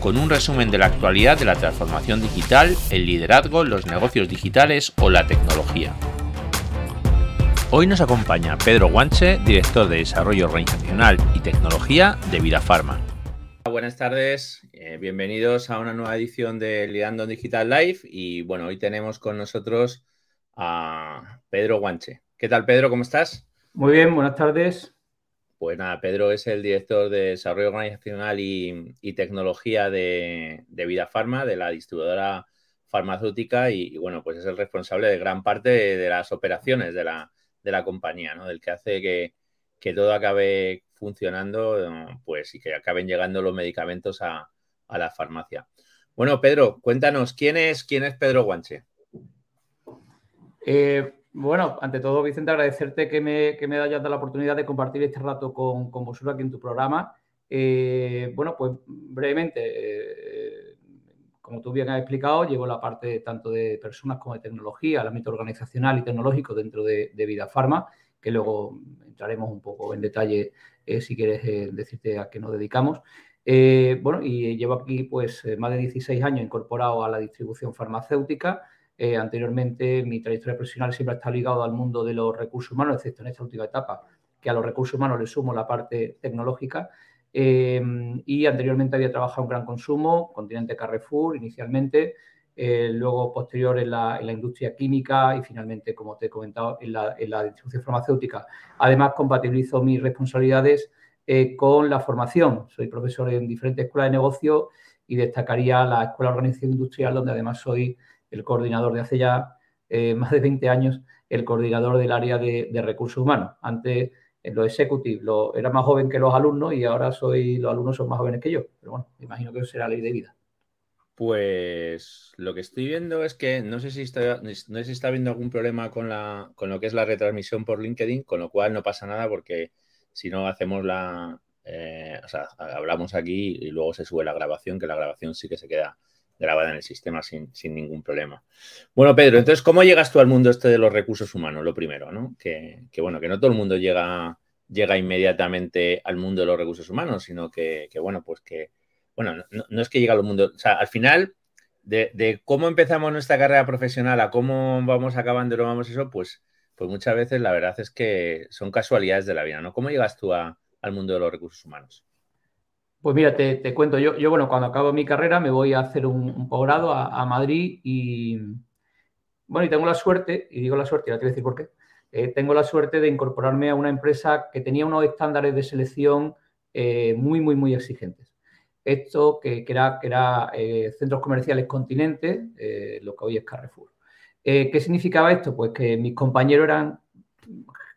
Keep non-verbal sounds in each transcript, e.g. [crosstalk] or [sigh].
con un resumen de la actualidad de la transformación digital, el liderazgo, los negocios digitales o la tecnología. Hoy nos acompaña Pedro Guanche, director de Desarrollo Organizacional y Tecnología de Vida Pharma. Buenas tardes, eh, bienvenidos a una nueva edición de Liderando Digital Live y bueno, hoy tenemos con nosotros a Pedro Guanche. ¿Qué tal Pedro? ¿Cómo estás? Muy bien, buenas tardes. Pues nada, Pedro es el director de Desarrollo Organizacional y, Tecnología de, Vida Pharma, de la distribuidora farmacéutica, y, bueno, pues es el responsable de gran parte de, las operaciones de la, de la, compañía, ¿no? Del que hace que, todo acabe funcionando, pues y que acaben llegando los medicamentos a, la farmacia. Bueno, Pedro, cuéntanos, ¿quién es, quién es Pedro Guanche? Eh, bueno, ante todo, Vicente, agradecerte que me, que me hayas dado la oportunidad de compartir este rato con, vosotros aquí en tu programa. Eh, bueno, pues brevemente, eh, como tú bien has explicado, llevo la parte tanto de personas como de tecnología, el ámbito organizacional y tecnológico dentro de, Vida Pharma, que luego entraremos un poco en detalle eh, si quieres decirte a qué nos dedicamos. bueno, y llevo aquí pues más de 16 años incorporado a la distribución farmacéutica. Eh, anteriormente, mi trayectoria profesional siempre ha estado ligado al mundo de los recursos humanos, excepto en esta última etapa, que a los recursos humanos le sumo la parte tecnológica. Eh, y anteriormente había trabajado en gran consumo, continente Carrefour inicialmente, eh, luego posterior en la, industria química y finalmente, como te he comentado, en la, en la distribución farmacéutica. Además, compatibilizo mis responsabilidades con la formación. Soy profesor en diferentes escuelas de negocio y destacaría la Escuela de Organización Industrial, donde además soy el coordinador de hace ya eh, [laughs] más de 20 años, el coordinador del área de, recursos humanos. Antes, en lo executive, lo, era más joven que los alumnos y ahora soy los alumnos son más jóvenes que yo. Pero bueno, imagino que eso será ley de vida. Pues lo que estoy viendo es que no sé si está, no sé si está habiendo algún problema con, la, con lo que es la retransmisión por LinkedIn, con lo cual no pasa nada porque si no hacemos la, eh, o sea, hablamos aquí y luego se sube la grabación, que la grabación sí que se queda grabada en el sistema sin, ningún problema. Bueno, Pedro, entonces, ¿cómo llegas tú al mundo este de los recursos humanos? Lo primero, ¿no? Que, bueno, que no todo el mundo llega, llega inmediatamente al mundo de los recursos humanos, sino que, bueno, pues que, bueno, no, es que llegue al mundo, o sea, al final, de, cómo empezamos nuestra carrera profesional a cómo vamos acabando y lo vamos eso, pues, pues muchas veces la verdad es que son casualidades de la vida, ¿no? ¿Cómo llegas tú al mundo de los recursos humanos? Pues mira, te, cuento, yo, yo, bueno, cuando acabo mi carrera me voy a hacer un, posgrado a, Madrid y, bueno, y tengo la suerte, y digo la suerte, ya te voy a decir por qué, eh, tengo la suerte de incorporarme a una empresa que tenía unos estándares de selección eh, muy, muy, muy exigentes. Esto que, era, que era eh, Centros Comerciales Continente, lo que hoy es Carrefour. ¿Qué significaba esto? Pues que mis compañeros eran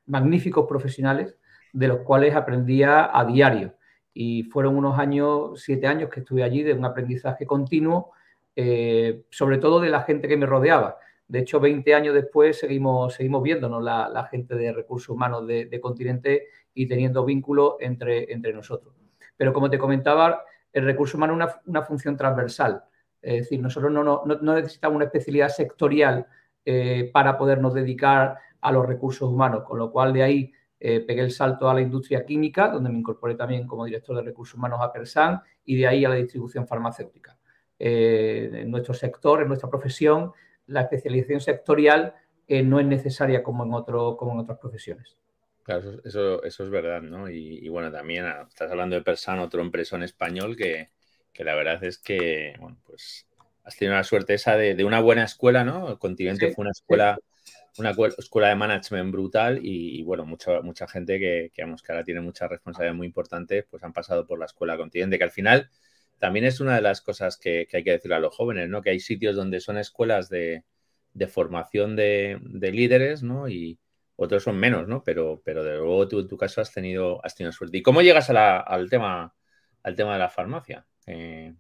magníficos profesionales de los cuales aprendía a diario y fueron unos años, siete años que estuve allí de un aprendizaje continuo, eh, sobre todo de la gente que me rodeaba. De hecho, 20 años después seguimos, seguimos viéndonos la, gente de recursos humanos de, continente y teniendo vínculos entre, entre nosotros. Pero como te comentaba, el recurso humano es una, una, función transversal. Es decir, nosotros no, no, no necesitamos una especialidad sectorial eh, para podernos dedicar a los recursos humanos, con lo cual de ahí eh, pegué el salto a la industria química, donde me incorporé también como director de recursos humanos a Persan y de ahí a la distribución farmacéutica. Eh, en nuestro sector, en nuestra profesión, la especialización sectorial eh, no es necesaria como en, otro, como en otras profesiones. Claro, eso, eso es verdad, ¿no? Y, bueno, también ah, estás hablando de Persan, otro empresa en español que, que, la verdad es que, bueno, pues has tenido la suerte esa de, una buena escuela, ¿no? El continente fue una escuela una escuela de management brutal y, bueno, mucha, mucha gente que, que, que ahora tiene muchas responsabilidades muy importantes, pues han pasado por la escuela continente, que al final también es una de las cosas que, hay que decir a los jóvenes, ¿no? Que hay sitios donde son escuelas de, formación de, líderes, ¿no? Y otros son menos, ¿no? Pero, pero de luego tú en tu caso has tenido, has tenido suerte. ¿Y cómo llegas al, tema, al tema de la farmacia? Eh,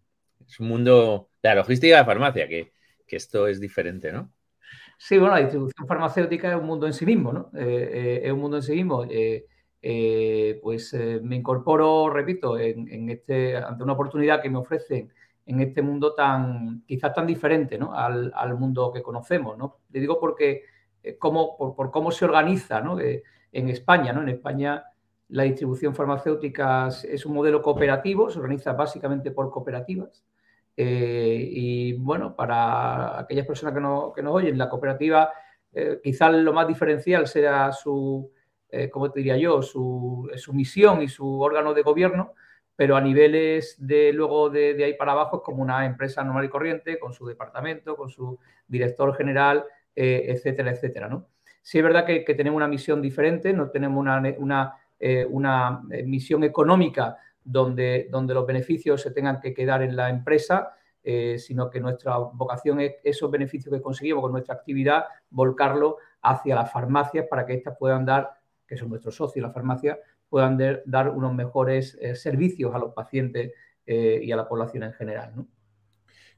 es un mundo, la logística de farmacia, que, esto es diferente, ¿no? Sí, bueno, la distribución farmacéutica es un mundo en sí mismo, ¿no? Eh, eh, es un mundo en sí mismo. Eh, pues me incorporo, repito, en, este, ante una oportunidad que me ofrecen en este mundo tan, quizás tan diferente, ¿no? Al, mundo que conocemos, ¿no? Le digo porque, cómo, por, cómo se organiza, ¿no? en España, ¿no? En España la distribución farmacéutica es un modelo cooperativo, se organiza básicamente por cooperativas. Eh, y bueno, para aquellas personas que, no, nos oyen, la cooperativa eh, quizás lo más diferencial sea su, eh, ¿cómo te diría yo?, su, misión y su órgano de gobierno, pero a niveles de luego de, ahí para abajo es como una empresa normal y corriente, con su departamento, con su director general, etcétera, etcétera, ¿no? Sí es verdad que, tenemos una misión diferente, no tenemos una, una una misión económica donde, donde los beneficios se tengan que quedar en la empresa, eh, sino que nuestra vocación es esos beneficios que conseguimos con nuestra actividad, volcarlo hacia las farmacias para que éstas puedan dar, que son nuestros socios, las farmacias, puedan dar unos mejores servicios a los pacientes y a la población en general.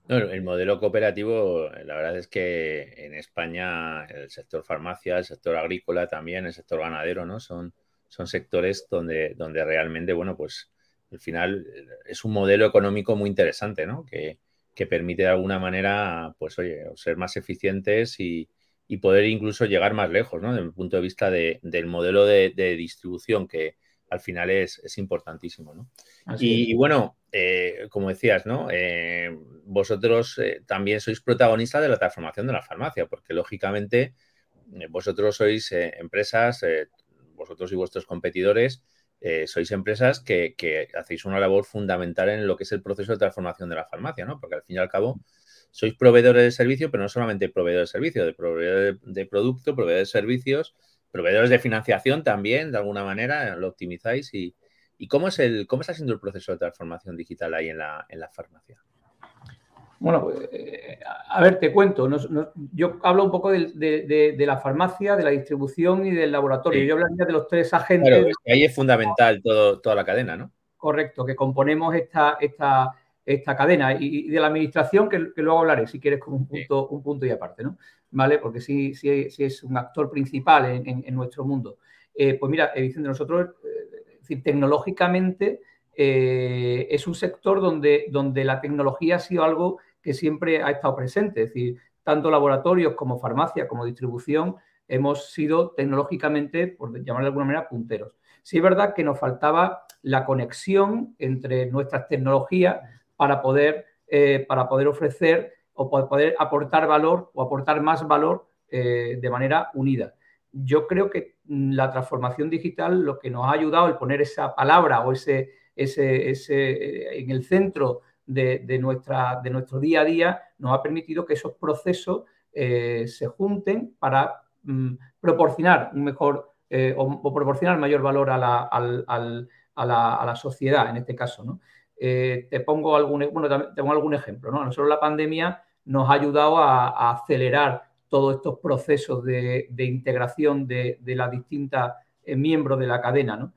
el modelo cooperativo, la verdad es que en España el sector farmacia, el sector agrícola también, el sector ganadero, ¿no? Son, son sectores donde, donde realmente, bueno, pues al final es un modelo económico muy interesante, ¿no? Que, permite de alguna manera, pues oye, ser más eficientes y, poder incluso llegar más lejos, ¿no? Desde el punto de vista del modelo de, distribución, que al final es, importantísimo, ¿no? Y, bueno, eh, como decías, ¿no? Eh, vosotros eh, también sois protagonistas de la transformación de la farmacia, porque lógicamente vosotros sois empresas, vosotros y vuestros competidores eh, sois empresas que, hacéis una labor fundamental en lo que es el proceso de transformación de la farmacia, ¿no? Porque al fin y al cabo sois proveedores de servicio, pero no solamente proveedores de servicio, de proveedores de, producto, proveedores de servicios, proveedores de financiación también, de alguna manera, lo optimizáis. ¿Y, cómo, es el, cómo está siendo el proceso de transformación digital ahí en la, en la farmacia? Bueno, eh, a ver, te cuento. yo hablo un poco de, la farmacia, de la distribución y del laboratorio. Yo hablaría de los tres agentes. Claro, ahí es fundamental todo, toda la cadena, ¿no? Correcto, que componemos esta, esta, esta cadena y, de la administración, que, luego hablaré, si quieres, como un punto, un punto y aparte, ¿no? ¿Vale? Porque sí, sí, sí es un actor principal en, nuestro mundo. Eh, pues mira, de nosotros, eh, decir, tecnológicamente es un sector donde, donde la tecnología ha sido algo que siempre ha estado presente. Es decir, tanto laboratorios como farmacia, como distribución, hemos sido tecnológicamente, por llamarlo de alguna manera, punteros. Sí es verdad que nos faltaba la conexión entre nuestras tecnologías para poder, eh, para poder ofrecer o poder aportar valor o aportar más valor eh, de manera unida. Yo creo que la transformación digital lo que nos ha ayudado el poner esa palabra o ese, ese, ese eh, en el centro de, nuestra, de nuestro día a día nos ha permitido que esos procesos eh, se junten para mm, proporcionar un mejor eh, o, proporcionar mayor valor a la, a la, sociedad, en este caso. ¿no? Eh, te pongo algún, bueno, tengo algún ejemplo. ¿no? Nosotros la pandemia nos ha ayudado a, acelerar todos estos procesos de, integración de, de las distintas miembros de la cadena. ¿no?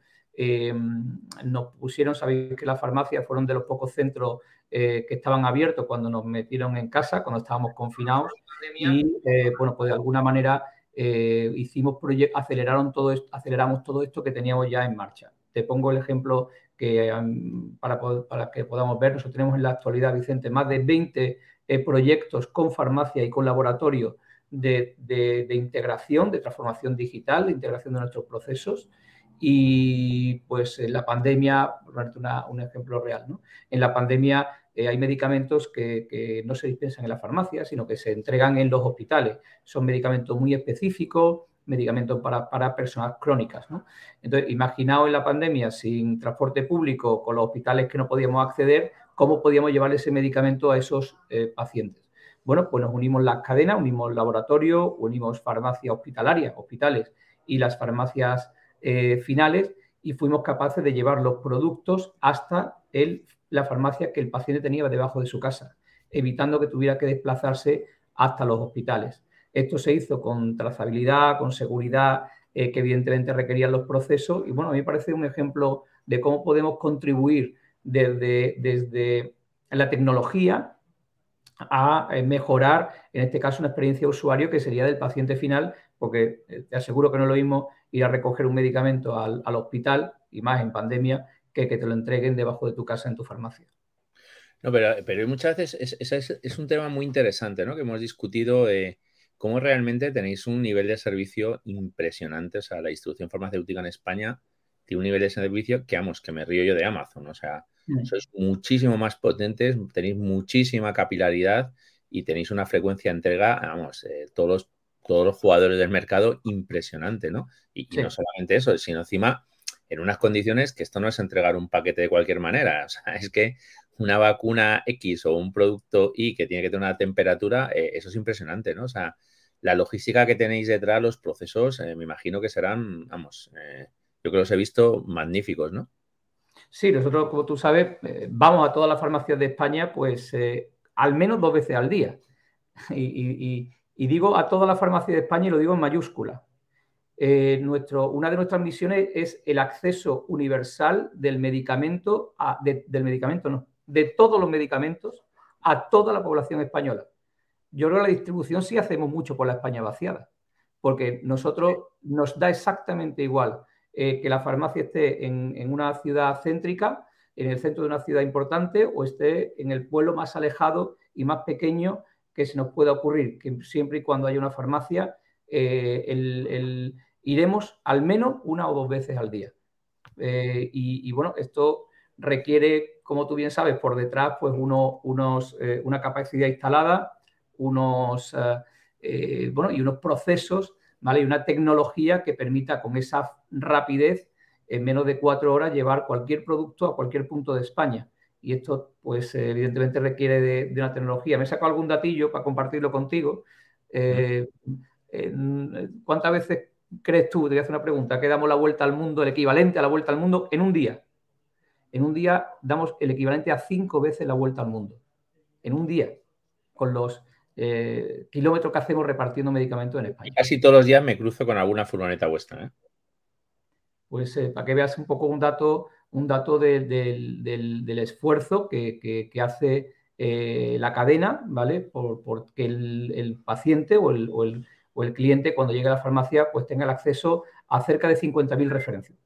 Nos pusieron, sabéis que las farmacias fueron de los pocos centros eh, que estaban abiertos cuando nos metieron en casa, cuando estábamos confinados. Y eh, bueno, pues de alguna manera eh, hicimos aceleraron todo esto, aceleramos todo esto que teníamos ya en marcha. Te pongo el ejemplo que para, para, que podamos ver, nosotros tenemos en la actualidad, Vicente, más de 20 proyectos con farmacia y con laboratorio de, de, de, integración, de transformación digital, de integración de nuestros procesos. Y pues en la pandemia, por un ejemplo real, ¿no? en la pandemia eh, hay medicamentos que, no se dispensan en la farmacia, sino que se entregan en los hospitales. Son medicamentos muy específicos, medicamentos para, personas crónicas. ¿no? Entonces, imaginaos en la pandemia sin transporte público, con los hospitales que no podíamos acceder, ¿cómo podíamos llevar ese medicamento a esos eh, pacientes? Bueno, pues nos unimos las cadenas, unimos laboratorio, unimos farmacia hospitalaria, hospitales y las farmacias eh, finales y fuimos capaces de llevar los productos hasta el la farmacia que el paciente tenía debajo de su casa, evitando que tuviera que desplazarse hasta los hospitales. Esto se hizo con trazabilidad, con seguridad, eh, que evidentemente requerían los procesos. Y bueno, a mí me parece un ejemplo de cómo podemos contribuir desde, desde la tecnología a eh, mejorar, en este caso, una experiencia de usuario que sería del paciente final, porque te aseguro que no lo mismo ir a recoger un medicamento al, hospital, y más en pandemia, que que te lo entreguen debajo de tu casa en tu farmacia. No, pero, muchas veces es, un tema muy interesante, ¿no? Que hemos discutido de cómo realmente tenéis un nivel de servicio impresionante. O sea, la distribución farmacéutica en España tiene un nivel de servicio que, vamos, que me río yo de Amazon. O sea, mm. sois muchísimo más potentes, tenéis muchísima capilaridad y tenéis una frecuencia de entrega, vamos, eh, todos, los, todos los jugadores del mercado impresionante, ¿no? Y, no solamente eso, sino encima en unas condiciones que esto no es entregar un paquete de cualquier manera. O sea, es que una vacuna X o un producto Y que tiene que tener una temperatura, eh, eso es impresionante, ¿no? O sea, la logística que tenéis detrás, los procesos, eh, me imagino que serán, vamos, yo creo que los he visto magníficos, ¿no? Sí, nosotros, como tú sabes, eh, vamos a todas las farmacias de España, pues eh, al menos dos veces al día. [laughs] Y, digo a todas las farmacias de España y lo digo en mayúscula. Eh, nuestro, una de nuestras misiones es el acceso universal del medicamento, del medicamento no, de todos los medicamentos a toda la población española. Yo creo que la distribución sí hacemos mucho por la España vaciada, porque nosotros nos da exactamente igual eh, que la farmacia esté en, una ciudad céntrica, en el centro de una ciudad importante, o esté en el pueblo más alejado y más pequeño que se nos pueda ocurrir, que siempre y cuando haya una farmacia, eh, iremos al menos una o dos veces al día. Eh, y, bueno, esto requiere, como tú bien sabes, por detrás, pues uno, unos, una capacidad instalada, unos, bueno, y unos procesos ¿vale? Y una tecnología que permita con esa rapidez, en menos de cuatro horas, llevar cualquier producto a cualquier punto de España. Y esto, pues, evidentemente requiere de, una tecnología. Me he sacado algún datillo para compartirlo contigo. Eh, ¿Cuántas veces crees tú, te voy a hacer una pregunta, que damos la vuelta al mundo, el equivalente a la vuelta al mundo en un día? En un día damos el equivalente a cinco veces la vuelta al mundo. En un día, con los eh, kilómetros que hacemos repartiendo medicamentos en España. casi todos los días me cruzo con alguna furgoneta vuestra. ¿eh? Pues eh, para que veas un poco un dato, un dato del, esfuerzo que, hace la cadena, ¿vale? Por, que el, paciente o el, cliente cuando llegue a la farmacia pues tenga el acceso a cerca de 50.000 referencias.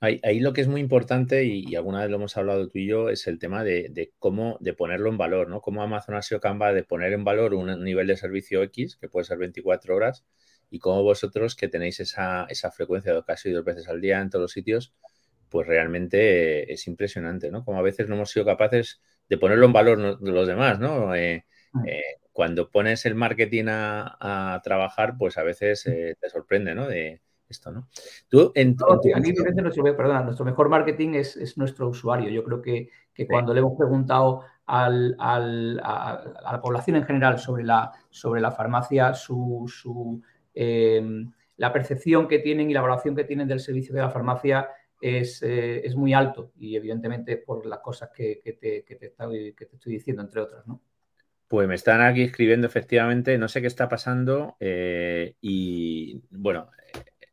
Ahí, lo que es muy importante, y, alguna vez lo hemos hablado tú y yo, es el tema de, cómo de ponerlo en valor, ¿no? Cómo Amazon ha sido capaz de poner en valor un nivel de servicio X, que puede ser 24 horas, y cómo vosotros que tenéis esa, esa frecuencia de casi dos veces al día en todos los sitios, pues realmente es impresionante, ¿no? Como a veces no hemos sido capaces de ponerlo en valor los demás, ¿no? Eh, mm. eh, cuando pones el marketing a, trabajar, pues a veces eh, te sorprende, ¿no? De, esto, ¿no? Tú, en, nuestro, nuestro mejor marketing es, nuestro usuario. Yo creo que, cuando le hemos preguntado a, la población en general sobre la, sobre la farmacia, su, em, la percepción que tienen y la valoración que tienen del servicio de la farmacia es, eh, muy alto y evidentemente por las cosas que, te, que, te, estoy diciendo, entre otras, ¿no? Pues me están aquí escribiendo efectivamente, no sé qué está pasando eh, y bueno,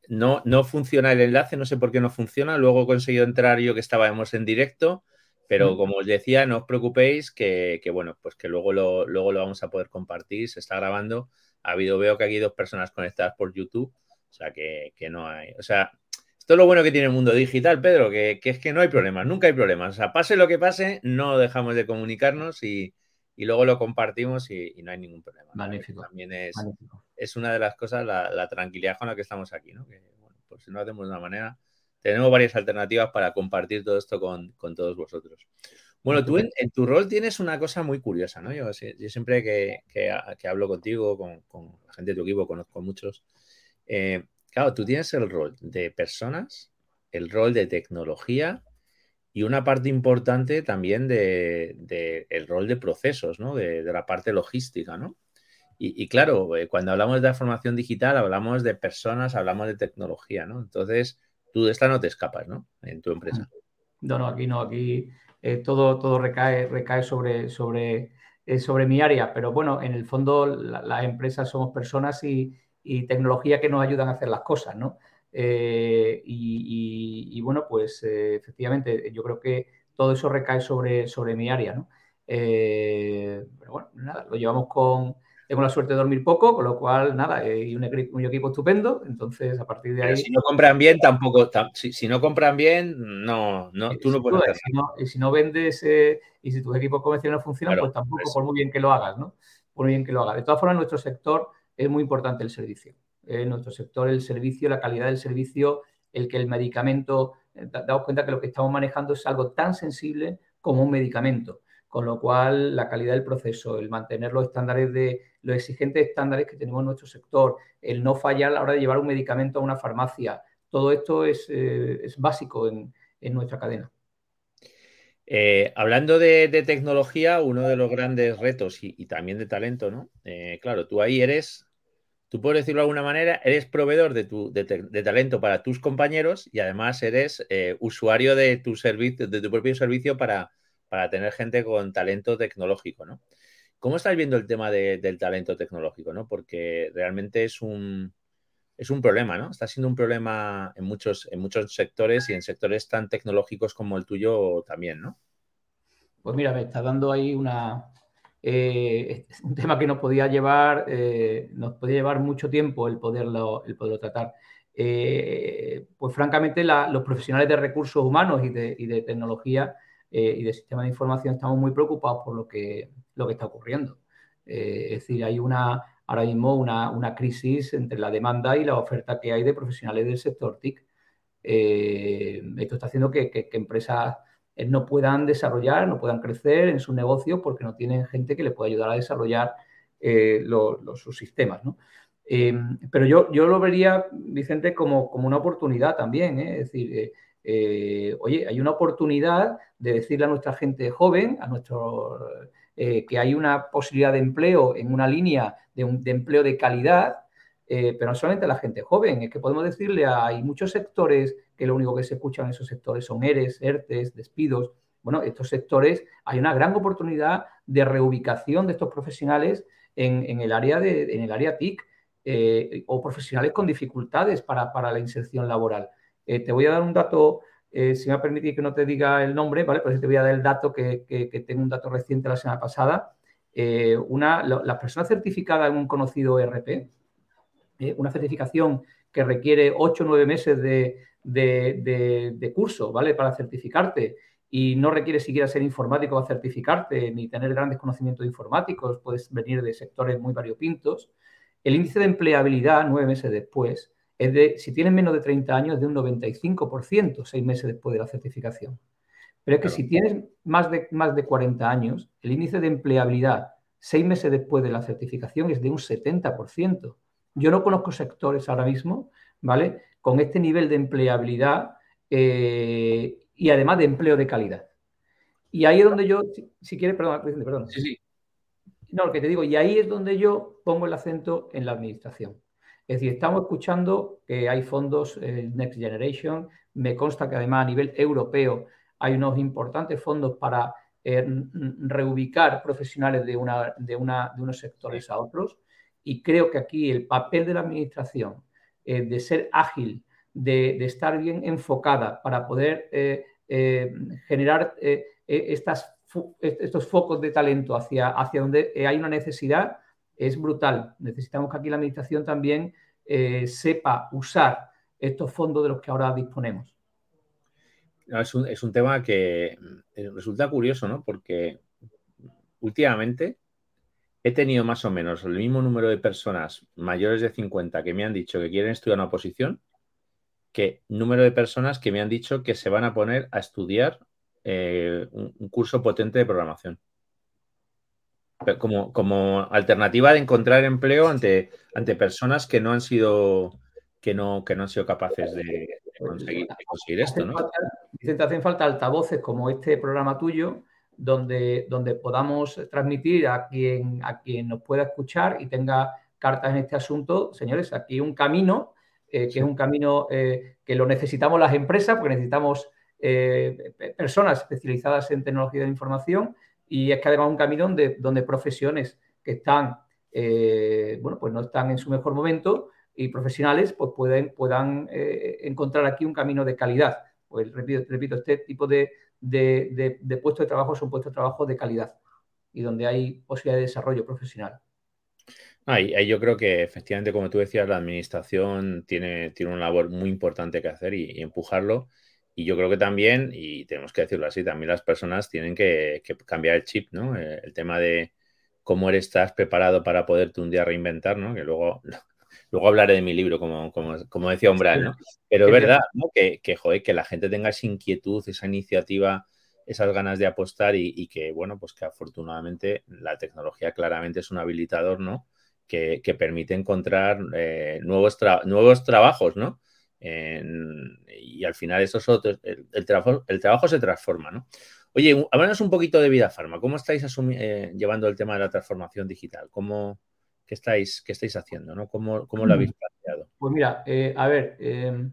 no, no funciona el enlace, no sé por qué no funciona. Luego he conseguido entrar yo que estábamos en directo, pero como os decía, no os preocupéis que, bueno, pues que luego lo, luego lo vamos a poder compartir, se está grabando. Ha habido, veo que aquí hay dos personas conectadas por YouTube, o sea que, no hay. O sea, esto es lo bueno que tiene el mundo digital, Pedro, que, es que no hay problemas, nunca hay problemas. O sea, pase lo que pase, no dejamos de comunicarnos y, luego lo compartimos y, no hay ningún problema. Magnífico. También es, es una de las cosas, la, tranquilidad con la que estamos aquí, ¿no? Que, bueno, pues si no hacemos de una manera, tenemos varias alternativas para compartir todo esto con, todos vosotros. Bueno, tú en, tu rol tienes una cosa muy curiosa, ¿no? Yo, siempre que, hablo contigo, con, la gente de tu equipo, conozco muchos. Eh, claro, tú tienes el rol de personas, el rol de tecnología y una parte importante también del de, el rol de procesos, ¿no? De, de, la parte logística, ¿no? Y, claro, eh, cuando hablamos de la formación digital, hablamos de personas, hablamos de tecnología, ¿no? Entonces, tú de esta no te escapas, ¿no? En tu empresa. No, no, aquí no, aquí eh, todo, todo recae, recae sobre, sobre, eh, sobre mi área, pero bueno, en el fondo las empresas somos personas y, tecnología que nos ayudan a hacer las cosas, ¿no? y, bueno, pues efectivamente, yo creo que todo eso recae sobre, sobre mi área, ¿no? pero bueno, nada, lo llevamos con, tengo la suerte de dormir poco, con lo cual, nada, y un, equipo estupendo. Entonces, a partir de ahí. si no compran bien, tampoco. Si, no compran bien, no, no tú no puedes si no, Y si no vendes eh, y si tus equipos comerciales no funcionan, pues tampoco, por muy bien que lo hagas, ¿no? Por muy bien que lo hagas. De todas formas, nuestro sector es muy importante el servicio. En nuestro sector, el servicio, la calidad del servicio, el que el medicamento. Eh, Daos cuenta que lo que estamos manejando es algo tan sensible como un medicamento con lo cual la calidad del proceso, el mantener los estándares de los exigentes estándares que tenemos en nuestro sector, el no fallar a la hora de llevar un medicamento a una farmacia, todo esto es, eh, básico en, nuestra cadena. Eh, hablando de, tecnología, uno de los grandes retos y, también de talento, ¿no? Eh, claro, tú ahí eres, tú puedes decirlo de alguna manera, eres proveedor de, tu, de, talento para tus compañeros y además eres usuario de tu servicio, de tu propio servicio para, para tener gente con talento tecnológico, ¿no? ¿Cómo estás viendo el tema del talento tecnológico, ¿no? Porque realmente es un, es un problema, ¿no? Está siendo un problema en muchos, en muchos sectores y en sectores tan tecnológicos como el tuyo también, ¿no? Pues mira, me está dando ahí una, eh, un tema que nos podía llevar, eh, nos podía llevar mucho tiempo el poderlo, el poderlo tratar. Eh, pues francamente los profesionales de recursos humanos y de, y de tecnología y de sistema de información estamos muy preocupados por lo que, lo que está ocurriendo. Es decir, hay una, ahora mismo una, crisis entre la demanda y la oferta que hay de profesionales del sector TIC. Eh, esto está haciendo que, empresas no puedan desarrollar, no puedan crecer en sus negocios porque no tienen gente que les pueda ayudar a desarrollar los, sus sistemas. pero yo, yo lo vería, Vicente, como, como una oportunidad también. Es decir, eh, oye, hay una oportunidad de decirle a nuestra gente joven, a nuestro, eh, que hay una posibilidad de empleo en una línea de, empleo de calidad, eh, pero no solamente a la gente joven, es que podemos decirle, a, hay muchos sectores que lo único que se escuchan en esos sectores son ERES, ERTES, despidos. Bueno, estos sectores hay una gran oportunidad de reubicación de estos profesionales en, el, área de, en el área TIC o profesionales con dificultades para, para la inserción laboral. Eh, te voy a dar un dato, eh, si me permite que no te diga el nombre, ¿vale? Pues te voy a dar el dato que, tengo un dato reciente la semana pasada. Eh, una, la, persona certificada en un conocido ERP, una certificación que requiere 8 o 9 meses de, curso, ¿vale? Para certificarte y no requiere siquiera ser informático para certificarte ni tener grandes conocimientos informáticos, puedes venir de sectores muy variopintos. El índice de empleabilidad, nueve meses después, es de, si tienes menos de 30 años, de un 95%, seis meses después de la certificación. Pero es que si tienes más de, más de 40 años, el índice de empleabilidad seis meses después de la certificación es de un 70%. Yo no conozco sectores ahora mismo, ¿vale? Con este nivel de empleabilidad eh, y además de empleo de calidad. Y ahí es donde yo, si, quieres, perdón, perdón. Sí, sí. No, lo que te digo, y ahí es donde yo pongo el acento en la administración. Es decir, estamos escuchando que hay fondos eh, Next Generation. Me consta que además a nivel europeo hay unos importantes fondos para eh, reubicar profesionales de, unos sectores a otros. Y creo que aquí el papel de la administración, eh, de ser ágil, de, estar bien enfocada para poder generar estas, estos focos de talento hacia donde hay una necesidad, es brutal. Necesitamos que aquí la Administración también eh, sepa usar estos fondos de los que ahora disponemos. es, un, tema que eh, resulta curioso, ¿no? Porque últimamente he tenido más o menos el mismo número de personas mayores de 50 que me han dicho que quieren estudiar una oposición que número de personas que me han dicho que se van a poner a estudiar eh, un curso potente de programación como, como alternativa de encontrar empleo ante, ante personas que no han sido que no, que no han sido capaces de, conseguir, esto, ¿no? Vicente, hacen falta altavoces como este programa tuyo, donde, donde podamos transmitir a quien, a quien nos pueda escuchar y tenga cartas en este asunto. Señores, aquí un camino, eh, que es un camino eh, que lo necesitamos las empresas, porque necesitamos eh, personas especializadas en tecnología de información y es que además un camino donde, donde profesiones que están, eh, bueno, pues no están en su mejor momento y profesionales pues pueden, puedan eh, encontrar aquí un camino de calidad. Pues repito, repito este tipo de, de, de, puestos de trabajo son puestos de trabajo de calidad. y donde hay posibilidad de desarrollo profesional. Ahí, yo creo que efectivamente, como tú decías, la administración tiene, tiene una labor muy importante que hacer y, empujarlo. Y yo creo que también, y tenemos que decirlo así, también las personas tienen que, cambiar el chip, ¿no? Eh, el, tema de cómo eres, estás preparado para poderte un día reinventar, ¿no? Que luego, [laughs] luego hablaré de mi libro, como, como, decía Umbral, ¿no? Pero es verdad, ¿no? Que, que, joder, que la gente tenga esa inquietud, esa iniciativa, esas ganas de apostar y, que, bueno, pues que afortunadamente la tecnología claramente es un habilitador, ¿no? Que, permite encontrar eh, nuevos, nuevos trabajos, ¿no? Y al final esos otros, el, trabajo, el trabajo se transforma, ¿no? Oye, háblanos un poquito de Vida Farma. ¿Cómo estáis eh, llevando el tema de la transformación digital? ¿Cómo, qué, estáis, qué estáis haciendo? ¿no? ¿Cómo, cómo lo habéis mm. planteado? Pues mira, eh, a ver, em,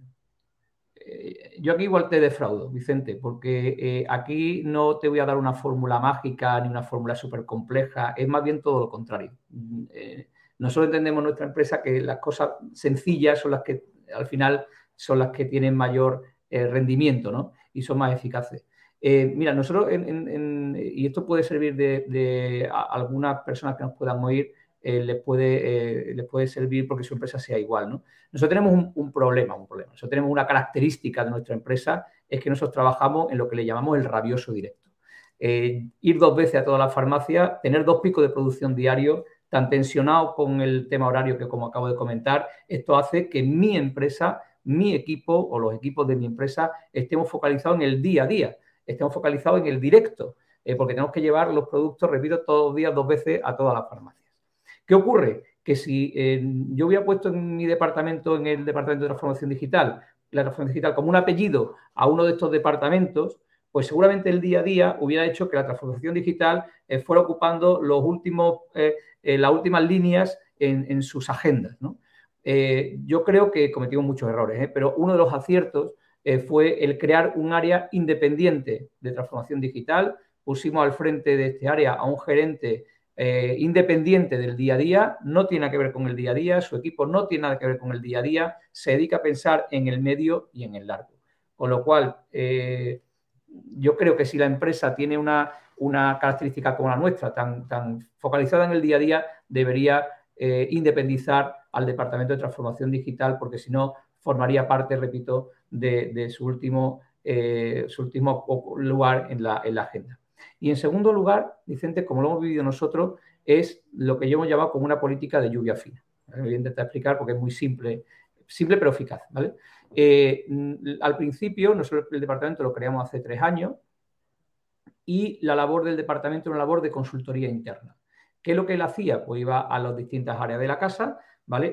eh, yo aquí igual te defraudo, Vicente, porque aquí no te voy a dar una fórmula mágica ni una fórmula súper compleja, es más bien todo lo contrario. Mm, nosotros entendemos nuestra empresa que las cosas sencillas son las que al final son las que tienen mayor rendimiento ¿no? y son más eficaces. mira, nosotros, y esto puede servir de, algunas personas que nos puedan oír, eh, les, puede, eh, puede servir porque su empresa sea igual. ¿no? Nosotros tenemos un, problema, un problema. Nosotros tenemos una característica de nuestra empresa, es que nosotros trabajamos en lo que le llamamos el rabioso directo. Eh, ir dos veces a toda la farmacia, tener dos picos de producción diario, tan tensionado con el tema horario que como acabo de comentar, esto hace que mi empresa, mi equipo o los equipos de mi empresa estemos focalizados en el día a día, estemos focalizados en el directo, porque tenemos que llevar los productos, repito, todos los días dos veces a toda la farmacia. ¿Qué ocurre? Que si eh, yo hubiera puesto en mi departamento, en el departamento de transformación digital, la transformación digital como un apellido a uno de estos departamentos, pues seguramente el día a día hubiera hecho que la transformación digital eh, fuera ocupando los últimos, eh, las últimas líneas en, sus agendas. Yo creo que cometimos muchos errores, pero uno de los aciertos fue el crear un área independiente de transformación digital. Pusimos al frente de este área a un gerente eh, independiente del día a día, no tiene que ver con el día a día, su equipo no tiene nada que ver con el día a día, se dedica a pensar en el medio y en el largo. Con lo cual, eh, yo creo que si la empresa tiene una, una característica como la nuestra, tan, focalizada en el día a día, debería eh, independizar al Departamento de Transformación Digital, porque si no, formaría parte, repito, de, su, último, su último lugar en la, en la agenda. Y en segundo lugar, Vicente, como lo hemos vivido nosotros, es lo que yo hemos llamado como una política de lluvia fina. voy a intentar explicar porque es muy simple, simple pero eficaz. Eh, al principio, nosotros el departamento lo creamos hace tres años y la labor del departamento era una labor de consultoría interna. ¿Qué es lo que él hacía? Pues iba a las distintas áreas de la casa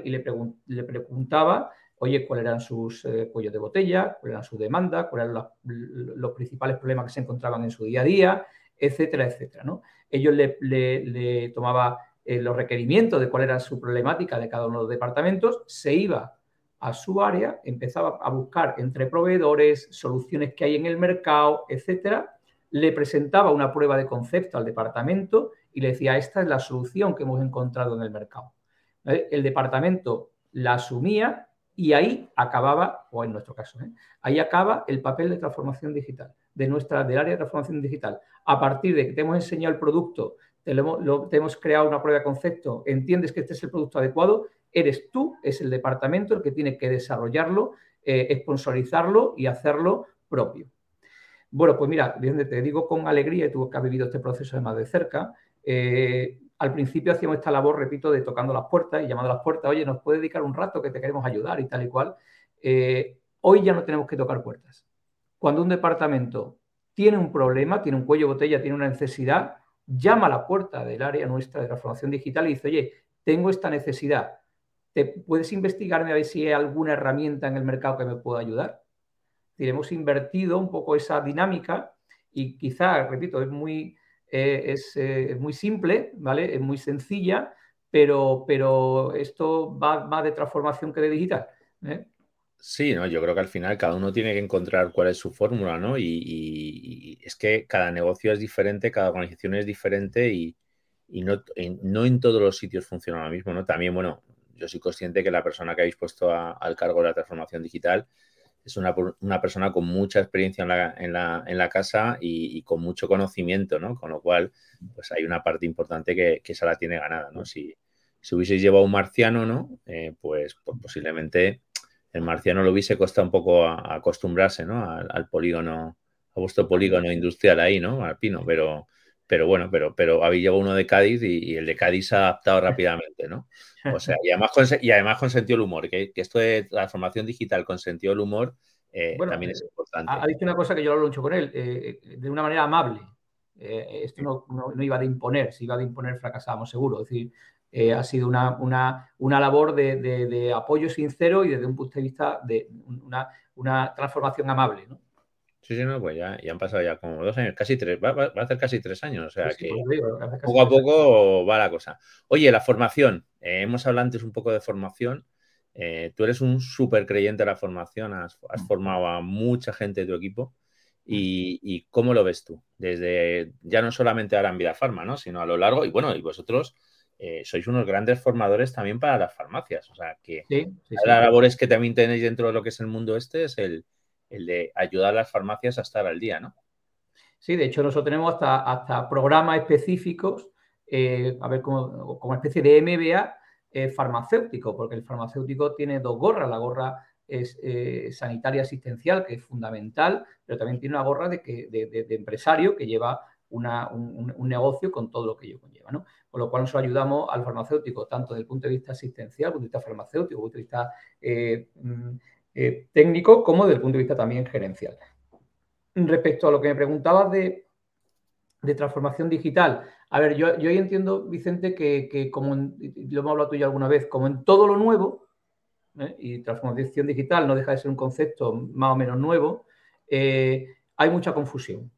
y le, preguntaba oye, cuáles eran sus eh, cuellos de botella, cuáles eran sus demandas, cuáles eran los, principales problemas que se encontraban en su día a día, etcétera, etcétera. ¿no? Ellos le, le, tomaba eh, los requerimientos de cuál era su problemática de cada uno de los departamentos, se iba a su área, empezaba a buscar entre proveedores, soluciones que hay en el mercado, etcétera, le presentaba una prueba de concepto al departamento y le decía, esta es la solución que hemos encontrado en el mercado. El departamento la asumía y ahí acababa, o en nuestro caso, ¿eh? ahí acaba el papel de transformación digital de nuestra, del área de transformación digital. A partir de que te hemos enseñado el producto, te, hemos, creado una prueba de concepto, entiendes que este es el producto adecuado, eres tú, es el departamento el que tiene que desarrollarlo, eh, sponsorizarlo y hacerlo propio. Bueno, pues mira, te digo con alegría, y tú que has vivido este proceso de más de cerca, eh, al principio hacíamos esta labor, repito, de tocando las puertas y llamando a las puertas, oye, ¿nos puede dedicar un rato que te queremos ayudar y tal y cual? Eh, hoy ya no tenemos que tocar puertas cuando un departamento tiene un problema, tiene un cuello botella, tiene una necesidad, llama a la puerta del área nuestra de transformación digital y dice, oye, tengo esta necesidad, ¿te puedes investigarme a ver si hay alguna herramienta en el mercado que me pueda ayudar? hemos invertido un poco esa dinámica y quizá, repito, es muy, eh, eh, es, muy simple, ¿vale? Es muy sencilla, pero, pero esto va más de transformación que de digital. ¿eh? Sí, no, yo creo que al final cada uno tiene que encontrar cuál es su fórmula, ¿no? Y, es que cada negocio es diferente, cada organización es diferente y, no, en, todos los sitios funciona lo mismo, ¿no? También, bueno, yo soy consciente que la persona que habéis puesto al cargo de la transformación digital es una, una persona con mucha experiencia en la, en la, en la casa y, con mucho conocimiento, ¿no? Con lo cual, pues hay una parte importante que, que esa la tiene ganada, ¿no? Si, si hubieseis llevado un marciano, ¿no? Eh, pues, pues, posiblemente el marciano lo hubiese costado un poco acostumbrarse, ¿no? Al, polígono, a vuestro polígono industrial ahí, ¿no? Al pino, pero, pero bueno, pero, pero habéis llevado uno de Cádiz y, el de Cádiz se ha adaptado rápidamente, ¿no? O sea, y además con, y además con sentido del humor, que, esto de transformación digital con sentido del humor eh, también es importante. Ha, dicho una cosa que yo lo hablo mucho con él, eh, de una manera amable. esto no, no, iba de imponer, si iba de imponer fracasábamos seguro. Es decir, eh, ha sido una, una, labor de, apoyo sincero y desde un punto de vista de una, transformación amable. ¿no? Sí, sí, no, pues ya, ya, han pasado ya como dos años, casi tres, va, a hacer casi tres años, o sea que poco a poco va la cosa. Oye, la formación, eh, hemos hablado antes un poco de formación, eh, tú eres un súper creyente de la formación, has, has, mm. formado a mucha gente de tu equipo y, y, ¿cómo lo ves tú? Desde, ya no solamente ahora en Vida Farma, ¿no? sino a lo largo, y bueno, y vosotros eh, sois unos grandes formadores también para las farmacias. O sea, que las labores que también tenéis dentro de lo que es el mundo este es el, de ayudar a las farmacias a estar al día, ¿no? Sí, de hecho nosotros tenemos hasta, hasta programas específicos, eh, a ver, como, como especie de MBA eh, farmacéutico, porque el farmacéutico tiene dos gorras. La gorra es sanitaria asistencial, que es fundamental, pero también tiene una gorra de, que, de, empresario que lleva un, un, negocio con todo lo que ello conlleva. ¿no? con lo cual nos ayudamos al farmacéutico, tanto desde el punto de vista asistencial, desde el punto de vista farmacéutico, desde el punto de vista eh, mm, eh, técnico, como desde el punto de vista también gerencial. Respecto a lo que me preguntabas de, transformación digital, a ver, yo, yo entiendo, Vicente, que, como lo hemos hablado tú ya alguna vez, como en todo lo nuevo, ¿eh? y transformación digital no deja de ser un concepto más o menos nuevo, hay mucha confusión.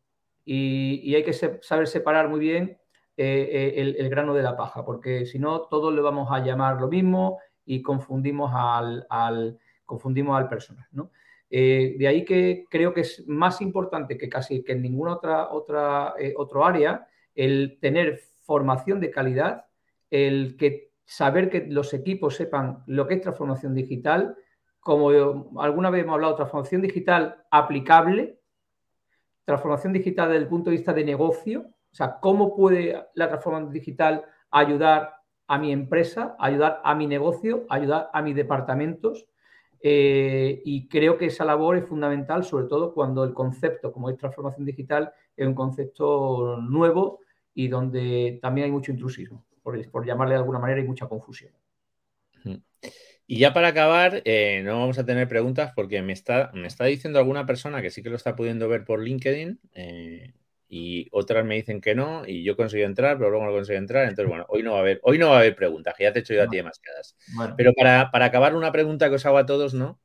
Y, y, hay que saber separar muy bien eh, eh, el, grano de la paja, porque si no, todos le vamos a llamar lo mismo y confundimos al, confundimos al personal. Eh, de ahí que creo que es más importante que casi que en ninguna otra, otra otro área el tener formación de calidad, el que saber que los equipos sepan lo que es transformación digital, como alguna vez hemos hablado, transformación digital aplicable, transformación digital desde el punto de vista de negocio, o sea, ¿cómo puede la transformación digital ayudar a mi empresa, ayudar a mi negocio, ayudar a mis departamentos? Eh, y creo que esa labor es fundamental, sobre todo cuando el concepto, como es transformación digital, es un concepto nuevo y donde también hay mucho intrusismo, por, llamarle de alguna manera, y mucha confusión. Y ya para acabar, eh, no vamos a tener preguntas porque me está, me está diciendo alguna persona que sí que lo está pudiendo ver por LinkedIn, eh, y otras me dicen que no y yo consigo entrar, pero luego no consigo entrar. Entonces, bueno, hoy no va a haber, hoy no va a haber preguntas, que ya te he hecho yo a ti demasiadas. Pero para, acabar, una pregunta que os hago a todos, ¿no?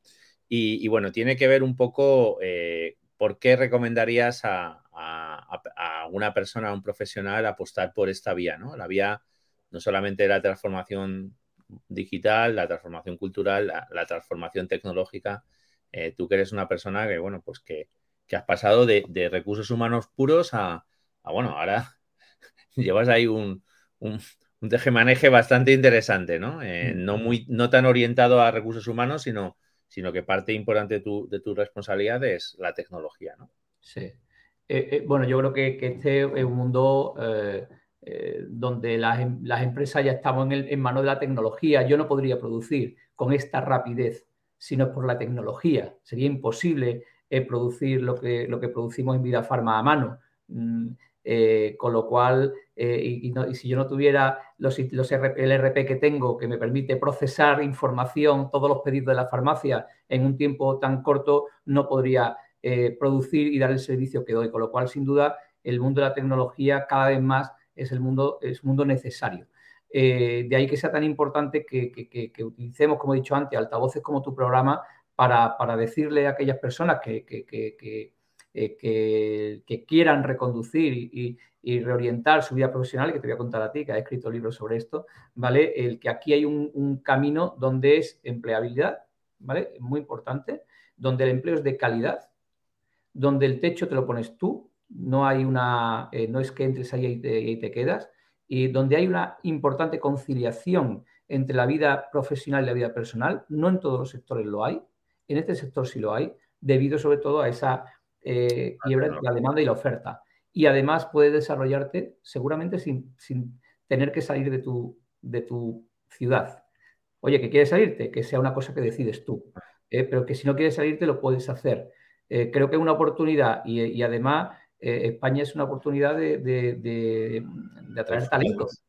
Y, bueno, tiene que ver un poco eh, por qué recomendarías a, una persona, a un profesional, apostar por esta vía, ¿no? La vía no solamente de la transformación digital, la transformación cultural, la, transformación tecnológica. Eh, tú que eres una persona que, bueno, pues que, que has pasado de, recursos humanos puros a, bueno, ahora [laughs] llevas ahí un, un, un tejemaneje bastante interesante, ¿no? Eh, no, muy, no tan orientado a recursos humanos, sino, sino que parte importante de tu, de tu responsabilidad es la tecnología, ¿no? Sí. Eh, eh, bueno, yo creo que, este es un mundo donde las, em, las, empresas ya estamos en, el, en manos de la tecnología. Yo no podría producir con esta rapidez si no es por la tecnología. Sería imposible producir lo que, lo que producimos en Vida Farma a mano. Mm, eh, con lo cual, eh, y, si yo no tuviera los, los el RP que tengo, que me permite procesar información, todos los pedidos de la farmacia en un tiempo tan corto, no podría eh, producir y dar el servicio que doy. Con lo cual, sin duda, el mundo de la tecnología cada vez más es el mundo, es un mundo necesario. de ahí que sea tan importante que, que, utilicemos, como he dicho antes, altavoces como tu programa para, decirle a aquellas personas que, que, eh, quieran reconducir y, reorientar su vida profesional, que te voy a contar a ti, que has escrito libros sobre esto, ¿vale? El que aquí hay un, camino donde es empleabilidad, ¿vale? Muy importante, donde el empleo es de calidad, donde el techo te lo pones tú, no hay una, eh, no es que entres ahí y te, y te quedas, y donde hay una importante conciliación entre la vida profesional y la vida personal, no en todos los sectores lo hay, en este sector sí lo hay, debido sobre todo a esa eh, quiebra entre la demanda y la oferta. Y además puedes desarrollarte seguramente sin, sin tener que salir de tu, de tu ciudad. Oye, que quieres salirte, que sea una cosa que decides tú, ¿eh? pero que si no quieres salirte lo puedes hacer. Eh, creo que es una oportunidad y, además eh, España es una oportunidad de, atraer talentos.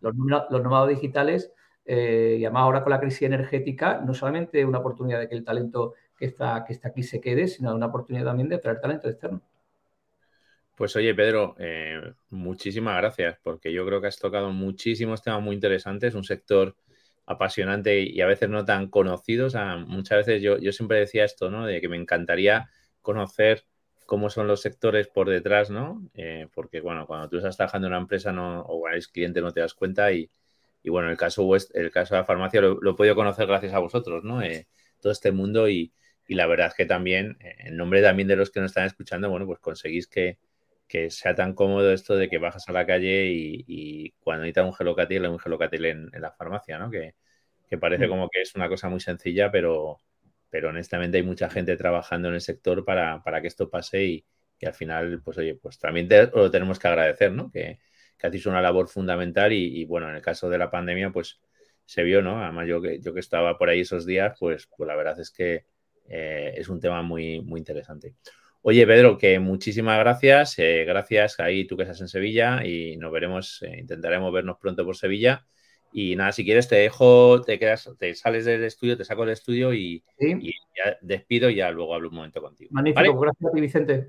Los, los, nómadas digitales, y además ahora con la crisis energética, no solamente una oportunidad de que el talento que está, que está aquí se quede, sino una oportunidad también de atraer talento externo. Pues oye, Pedro, muchísimas gracias, porque yo creo que has tocado muchísimos temas muy interesantes, un sector apasionante y a veces no tan conocido. Muchas veces yo, yo siempre decía esto, ¿no? De que me encantaría conocer cómo son los sectores por detrás, ¿no? Eh, porque, bueno, cuando tú estás trabajando en una empresa no, o eres cliente no te das cuenta y, y bueno, el caso, el caso de la farmacia lo, he podido conocer gracias a vosotros, ¿no? Eh, todo este mundo y, y, la verdad es que también, eh, en nombre también de los que nos están escuchando, bueno, pues conseguís que, que sea tan cómodo esto de que bajas a la calle y, cuando necesitas un gelocatil, un gelocatil en, en la farmacia, ¿no? Que, parece mm. como que es una cosa muy sencilla, pero, pero honestamente hay mucha gente trabajando en el sector para, que esto pase y, al final, pues oye, pues también lo tenemos que agradecer, ¿no? Que, que hacéis una labor fundamental y, bueno, en el caso de la pandemia, pues se vio, ¿no? Además, yo que, yo que estaba por ahí esos días, pues, pues la verdad es que eh, es un tema muy, muy interesante. Oye, Pedro, que muchísimas gracias. Eh, gracias ahí tú que estás en Sevilla y nos veremos, eh, intentaremos vernos pronto por Sevilla. Y nada, si quieres te dejo, te quedas, te sales del estudio, te saco del estudio y, ya despido y ya luego hablo un momento contigo. Magnífico, gracias a ti, Vicente.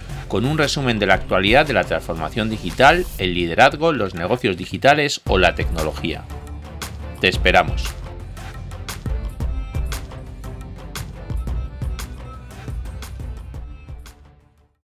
con un resumen de la actualidad de la transformación digital, el liderazgo, los negocios digitales o la tecnología. Te esperamos.